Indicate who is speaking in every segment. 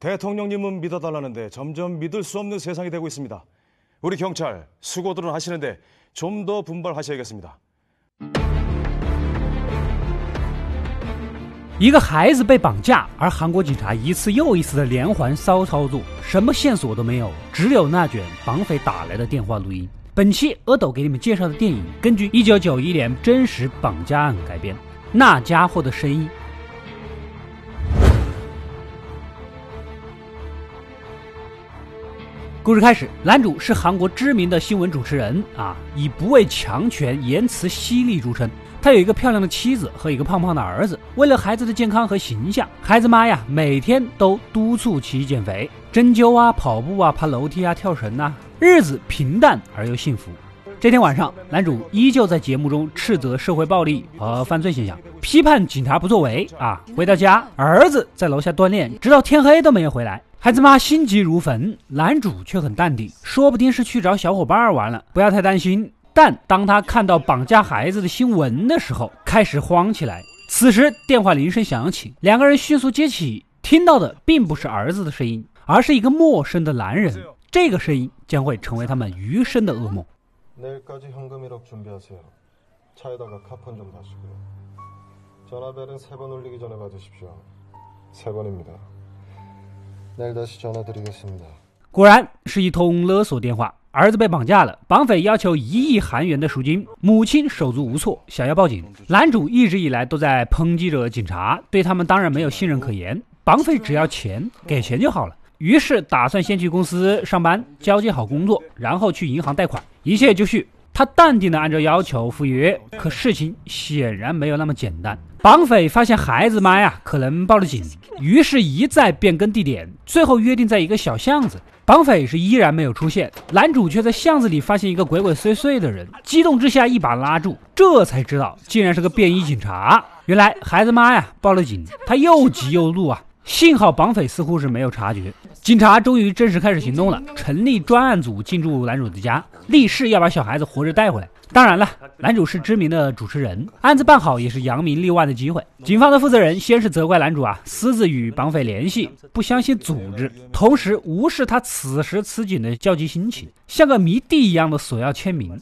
Speaker 1: 대통령님은 믿어달라는데 점점 믿을 수 없는 세상이 되고 있습니다. 우리 경찰 수고들은 하시는데 좀 더 분발하셔야겠습니다.
Speaker 2: 一个孩子被绑架，而韩国警察一次又一次的连环骚操作，什么线索都没有，只有那卷绑匪打来的电话录音。本期阿斗给你们介绍的电影，根据1991年真实绑架案改编，《那家伙的声音》。 故事开始，男主是韩国知名的新闻主持人啊，以不畏强权、言辞犀利著称。他有一个漂亮的妻子和一个胖胖的儿子。为了孩子的健康和形象，孩子妈呀每天都督促其减肥、针灸啊、跑步啊、爬楼梯啊、跳绳呐，日子平淡而又幸福。这天晚上，男主依旧在节目中斥责社会暴力和犯罪现象，批判警察不作为啊。回到家，儿子在楼下锻炼，直到天黑都没有回来。孩子妈心急如焚，男主却很淡定，说不定是去找小伙伴玩了，不要太担心。但当他看到绑架孩子的新闻的时候，开始慌起来。此时电话铃声响起，两个人迅速接起，听到的并不是儿子的声音，而是一个陌生的男人。这个声音将会成为他们余生的噩梦。果然是一通勒索电话。儿子被绑架了，绑匪要求一亿韩元的赎金，母亲手足无措，想要报警。男主一直以来都在抨击着警察，对他们当然没有信任可言。绑匪只要钱，给钱就好了。于是打算先去公司上班，交接好工作，然后去银行贷款，一切就绪。他淡定地按照要求赴约，可事情显然没有那么简单。绑匪发现孩子妈呀可能报了警，于是一再变更地点，最后约定在一个小巷子。绑匪是依然没有出现，男主却在巷子里发现一个鬼鬼祟祟的人，激动之下一把拉住，这才知道竟然是个便衣警察。原来孩子妈呀报了警，他又急又怒啊，幸好绑匪似乎是没有察觉。警察终于正式开始行动了，成立专案组进驻男主的家，立誓要把小孩子活着带回来。当然了，男主是知名的主持人，案子办好也是扬名立万的机会。警方的负责人先是责怪男主啊，私自与绑匪联系，不相信组织，同时无视他此时此景的焦急心情，像个迷弟一样的索要签名。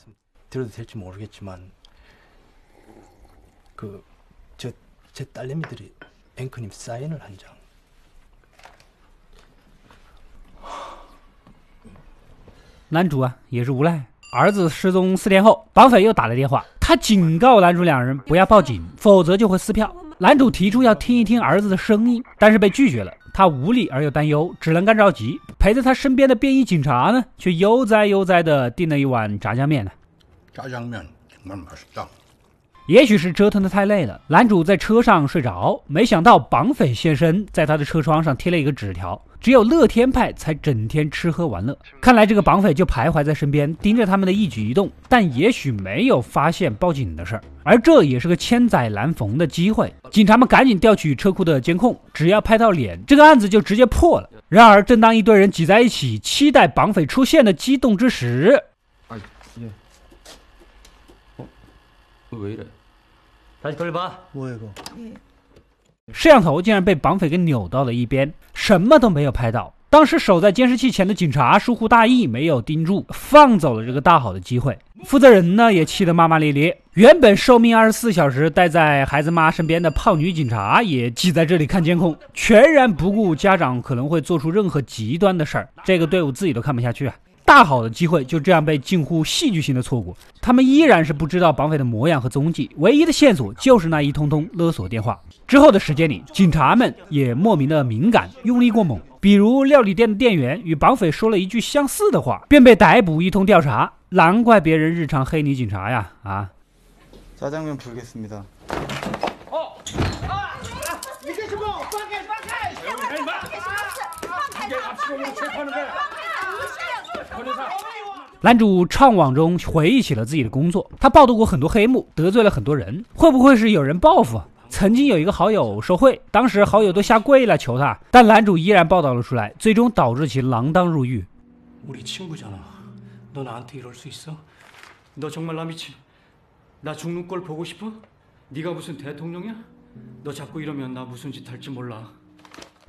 Speaker 2: 男主啊也是无奈儿子失踪四天后绑匪又打来电话。他警告男主两人不要报警否则就会撕票。男主提出要听一听儿子的声音但是被拒绝了。他无力而又担忧只能干着急。陪在他身边的便衣警察呢却悠哉悠哉的订了一碗炸酱面炸酱面慢慢上也许是折腾的太累了，男主在车上睡着，没想到绑匪现身，在他的车窗上贴了一个纸条：只有乐天派才整天吃喝玩乐。看来这个绑匪就徘徊在身边，盯着他们的一举一动，但也许没有发现报警的事儿。而这也是个千载难逢的机会，警察们赶紧调取车库的监控，只要拍到脸，这个案子就直接破了。然而，正当一堆人挤在一起期待绑匪出现的激动之时，哎，为了。摄像头竟然被绑匪给扭到了一边，什么都没有拍到。当时守在监视器前的警察疏忽大意，没有盯住，放走了这个大好的机会。负责人呢也气得骂骂咧咧。原本受命二十四小时待在孩子妈身边的胖女警察也挤在这里看监控，全然不顾家长可能会做出任何极端的事儿。这个队伍自己都看不下去啊！大好的机会就这样被近乎戏剧性的错过，他们依然是不知道绑匪的模样和踪迹，唯一的线索就是那一通通勒索电话。之后的时间里，警察们也莫名的敏感，用力过猛，比如料理店的店员与绑匪说了一句相似的话，便被逮捕一通调查。难怪别人日常黑你警察呀！啊！짜장면부르겠습니다 男主怅惘中回忆起了自己的工作，他报道过很多黑幕，得罪了很多人，会不会是有人报复？曾经有一个好友受贿，当时好友都下跪了求他，但男主依然报道了出来，最终导致其锒铛入狱。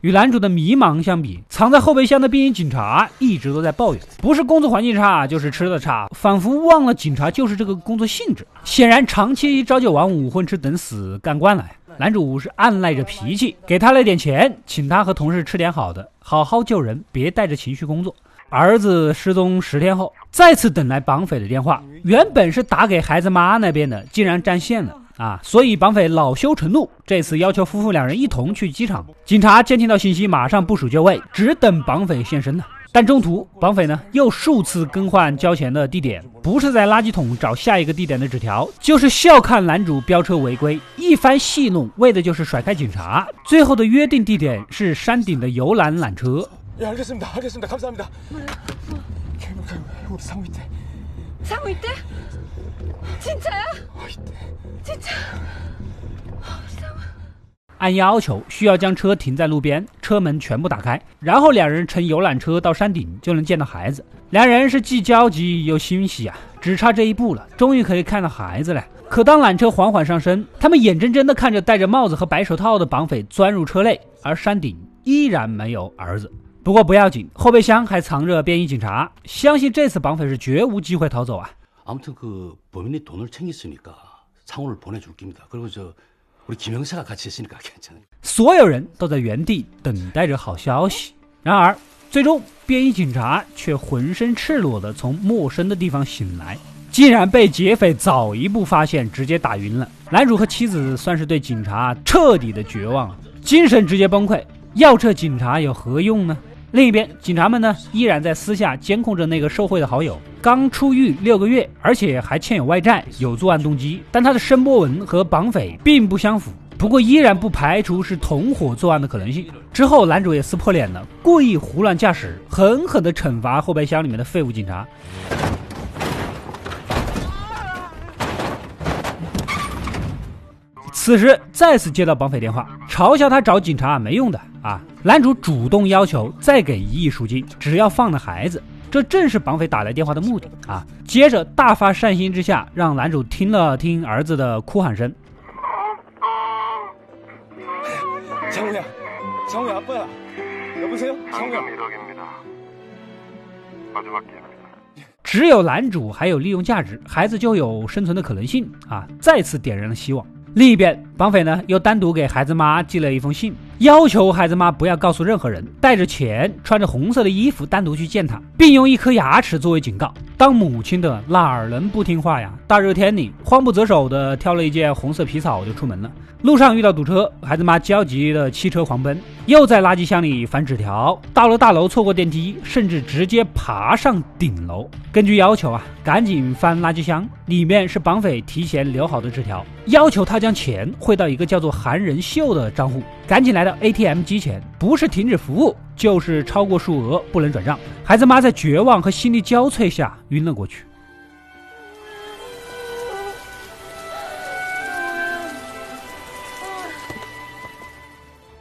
Speaker 2: 与男主的迷茫相比，藏在后备箱的便衣警察一直都在抱怨，不是工作环境差，就是吃的差，仿佛忘了警察就是这个工作性质。显然，长期朝九晚五、混吃等死干惯了。男主是按耐着脾气，给他了点钱，请他和同事吃点好的，好好救人，别带着情绪工作。儿子失踪十天后，再次等来绑匪的电话，原本是打给孩子妈那边的，竟然占线了。啊，所以绑匪恼羞成怒，这次要求夫妇两人一同去机场。警察监听到信息，马上部署就位，只等绑匪现身呢。但中途绑匪呢又数次更换交钱的地点，不是在垃圾桶找下一个地点的纸条，就是笑看男主飙车违规，一番戏弄，为的就是甩开警察。最后的约定地点是山顶的游览缆车。
Speaker 3: 예알겠습니다알겠습니다감사합니다우리상호상호이때진짜야
Speaker 2: 按要求需要将车停在路边，车门全部打开，然后两人乘游览车到山顶就能见到孩子。两人是既焦急又欣喜啊，只差这一步了，终于可以看到孩子了。可当缆车缓缓上升，他们眼睁睁地看着戴着帽子和白手套的绑匪钻入车内，而山顶依然没有儿子。不过不要紧，后备箱还藏着便衣警察，相信这次绑匪是绝无机会逃走啊。
Speaker 4: 아무튼그범인이돈을챙겼으니까상호를보내줄깁니다그리고저 우리 김영사가같이했으니까괜찮아
Speaker 2: 所有人都在原地等待着好消息。然而，最终便衣警察却浑身赤裸的从陌生的地方醒来，竟然被劫匪早一步发现，直接打晕了。男主和妻子算是对警察彻底的绝望了，精神直接崩溃。要这警察有何用呢？ 另一边，警察们呢依然在私下监控着那个受贿的好友。刚出狱六个月，而且还欠有外债，有作案动机。但他的声波纹和绑匪并不相符，不过依然不排除是同伙作案的可能性。之后，男主也撕破脸了，故意胡乱驾驶，狠狠地惩罚后备箱里面的废物警察。此时再次接到绑匪电话，嘲笑他找警察没用的啊！男主主动要求再给一亿赎金，只要放了孩子，这正是绑匪打来电话的目的啊！接着大发善心之下，让男主听了听儿子的哭喊声。
Speaker 1: 强哥，强哥不要，要不这样，强哥。
Speaker 2: 只有男主还有利用价值，孩子就有生存的可能性啊！再次点燃了希望。另一边，绑匪呢又单独给孩子妈寄了一封信。要求孩子妈不要告诉任何人，带着钱，穿着红色的衣服，单独去见他，并用一颗牙齿作为警告。当母亲的哪能不听话呀？大热天里，慌不择手的挑了一件红色皮草就出门了。路上遇到堵车，孩子妈焦急的汽车狂奔，又在垃圾箱里翻纸条。到了大楼，错过电梯，甚至直接爬上顶楼。根据要求啊，赶紧翻垃圾箱，里面是绑匪提前留好的纸条，要求他将钱汇到一个叫做韩仁秀的账户。赶紧来到 ATM 机前，不是停止服务，就是超过数额不能转账。孩子妈在绝望和心力交瘁下晕了过去。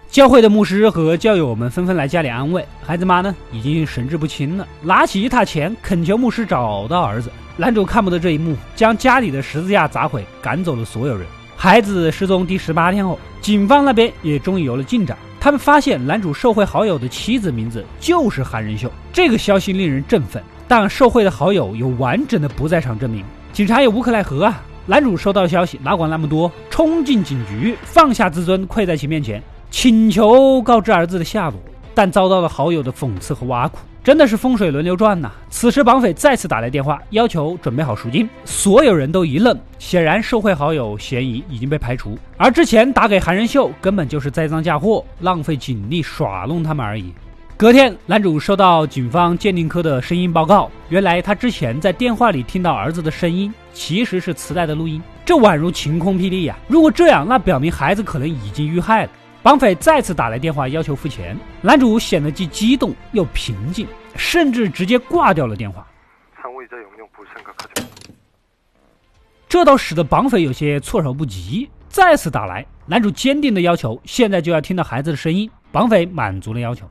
Speaker 2: 教会的牧师和教友们纷纷来家里安慰孩子妈呢，已经神志不清了，拿起一沓钱恳求牧师找到儿子。男主看不得这一幕，将家里的十字架砸毁，赶走了所有人。孩子失踪第十八天后，警方那边也终于有了进展，他们发现男主受贿好友的妻子名字就是韩仁秀。这个消息令人振奋，但受贿的好友有完整的不在场证明，警察也无可奈何啊。男主收到消息，哪管那么多，冲进警局，放下自尊，跪在其面前。请求告知儿子的下落，但遭到了好友的讽刺和挖苦，真的是风水轮流转呐！此时绑匪再次打来电话，要求准备好赎金，所有人都一愣，显然受贿好友嫌疑已经被排除，而之前打给韩仁秀根本就是栽赃嫁祸，浪费警力耍弄他们而已。隔天，男主收到警方鉴定科的声音报告，原来他之前在电话里听到儿子的声音，其实是磁带的录音，这宛如晴空霹雳呀！如果这样，那表明孩子可能已经遇害了。绑匪再次打来电话，要求付钱。男主显得既激动又平静，甚至直接挂掉了电话。这倒使得绑匪有些措手不及。再次打来，男主坚定的要求，现在就要听到孩子的声音。绑匪满足了要求，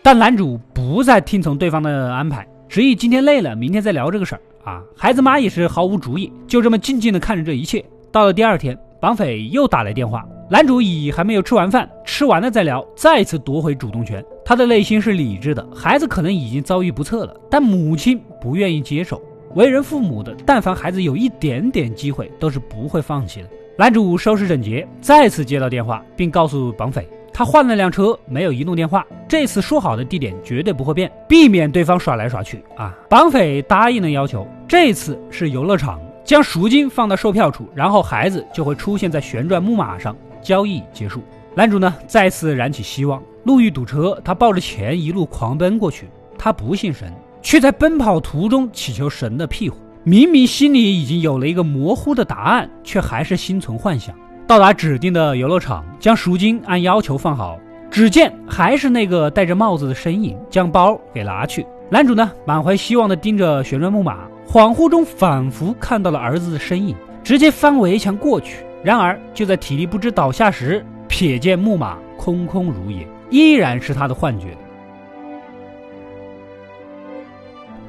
Speaker 2: 但男主不再听从对方的安排，执意今天累了，明天再聊这个事儿。啊，孩子妈也是毫无主意，就这么静静的看着这一切。到了第二天，绑匪又打来电话，男主乙还没有吃完饭，吃完了再聊，再次夺回主动权。他的内心是理智的，孩子可能已经遭遇不测了，但母亲不愿意接受。为人父母的，但凡孩子有一点点机会，都是不会放弃的。男主收拾整洁，再次接到电话，并告诉绑匪。他换了辆车，没有移动电话。这次说好的地点绝对不会变，避免对方耍来耍去啊！绑匪答应了要求，这次是游乐场，将赎金放到售票处，然后孩子就会出现在旋转木马上，交易结束。男主呢，再次燃起希望。路遇堵车，他抱着钱一路狂奔过去。他不信神，却在奔跑途中祈求神的庇护。明明心里已经有了一个模糊的答案，却还是心存幻想。到达指定的游乐场，将赎金按要求放好，只见还是那个戴着帽子的身影，将包给拿去。男主呢，满怀希望地盯着旋转木马，恍惚中仿佛看到了儿子的身影，直接翻围墙过去。然而就在体力不支倒下时，瞥见木马空空如也，依然是他的幻觉。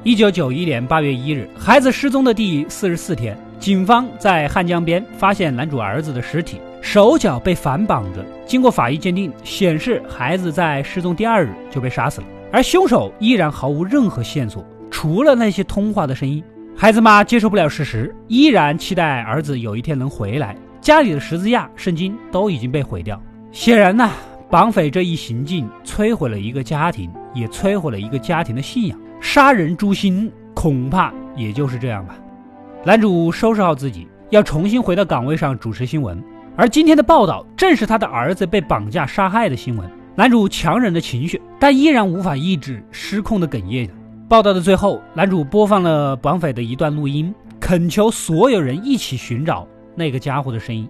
Speaker 2: 一九九一年八月一日，孩子失踪的第四十四天。警方在汉江边发现男主儿子的尸体，手脚被反绑着。经过法医鉴定，显示孩子在失踪第二日就被杀死了，而凶手依然毫无任何线索，除了那些通话的声音。孩子妈接受不了事实，依然期待儿子有一天能回来。家里的十字架、圣经都已经被毁掉。显然呢，绑匪这一行径摧毁了一个家庭，也摧毁了一个家庭的信仰。杀人诛心，恐怕也就是这样吧。男主收拾好自己，要重新回到岗位上主持新闻。而今天的报道正是他的儿子被绑架杀害的新闻。男主强忍着情绪，但依然无法抑制失控的哽咽。报道的最后，男主播放了绑匪的一段录音，恳求所有人一起寻找那个家伙的声音。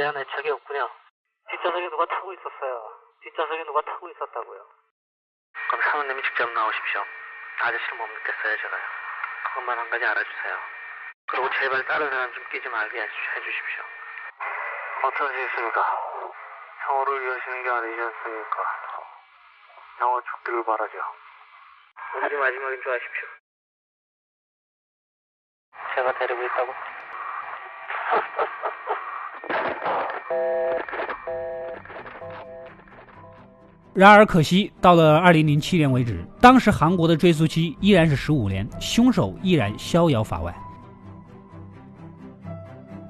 Speaker 5: 대한애착이없군요 뒷좌석에 누가 타고 있었어요 뒷좌석에 누가 타고 있었다고요 그럼 사모님이 직접 나오십시오 아저씨를 못 믿겠어요 제가요 그것만 한 가지 알아주세요 그리고 제발 다른 사람 좀 끼지 말게 해주십시오어떠시겠습니까형을위하시는 게 아니지 않습니까형을죽기를 바라죠 오늘이 마지막인 줄 아십시오 제가 데리고 있다고
Speaker 2: 然而可惜，到了二零零七年为止，当时韩国的追诉期依然是十五年，凶手依然逍遥法外。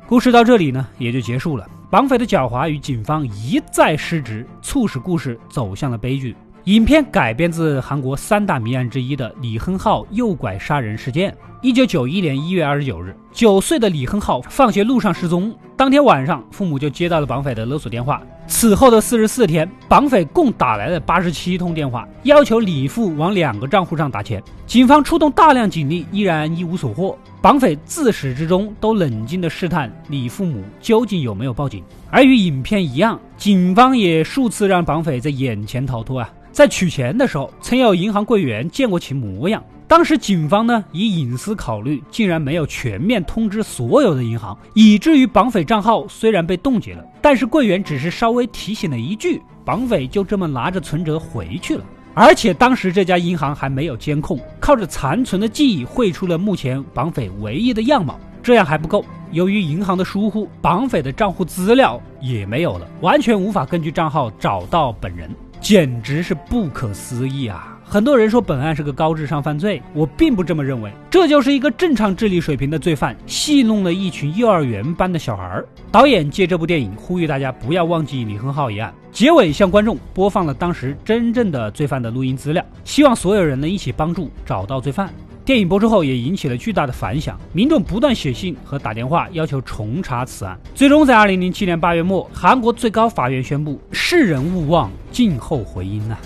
Speaker 2: 故事到这里呢，也就结束了。绑匪的狡猾与警方一再失职，促使故事走向了悲剧。影片改编自韩国三大谜案之一的李亨浩诱拐杀人事件。一九九一年一月二十九日，九岁的李亨浩放学路上失踪。当天晚上，父母就接到了绑匪的勒索电话。此后的四十四天，绑匪共打来了八十七通电话，要求李父往两个账户上打钱。警方出动大量警力，依然一无所获。绑匪自始至终都冷静地试探李父母究竟有没有报警。而与影片一样，警方也数次让绑匪在眼前逃脱啊。在取钱的时候，曾有银行柜员见过其模样。当时警方呢，以隐私考虑，竟然没有全面通知所有的银行，以至于绑匪账号虽然被冻结了，但是柜员只是稍微提醒了一句，绑匪就这么拿着存折回去了。而且当时这家银行还没有监控，靠着残存的记忆绘出了目前绑匪唯一的样貌。这样还不够，由于银行的疏忽，绑匪的账户资料也没有了，完全无法根据账号找到本人。简直是不可思议啊！很多人说本案是个高智商犯罪，我并不这么认为。这就是一个正常智力水平的罪犯戏弄了一群幼儿园班的小孩。导演借这部电影呼吁大家不要忘记李亨浩一案。结尾向观众播放了当时真正的罪犯的录音资料，希望所有人能一起帮助找到罪犯。电影播出后也引起了巨大的反响，民众不断写信和打电话要求重查此案。最终在二零零七年八月末，韩国最高法院宣布：世人勿忘，静候回音呐。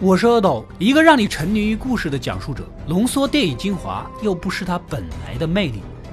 Speaker 2: 我是阿斗，一个让你沉溺于故事的讲述者，浓缩电影精华，又不失它本来的魅力。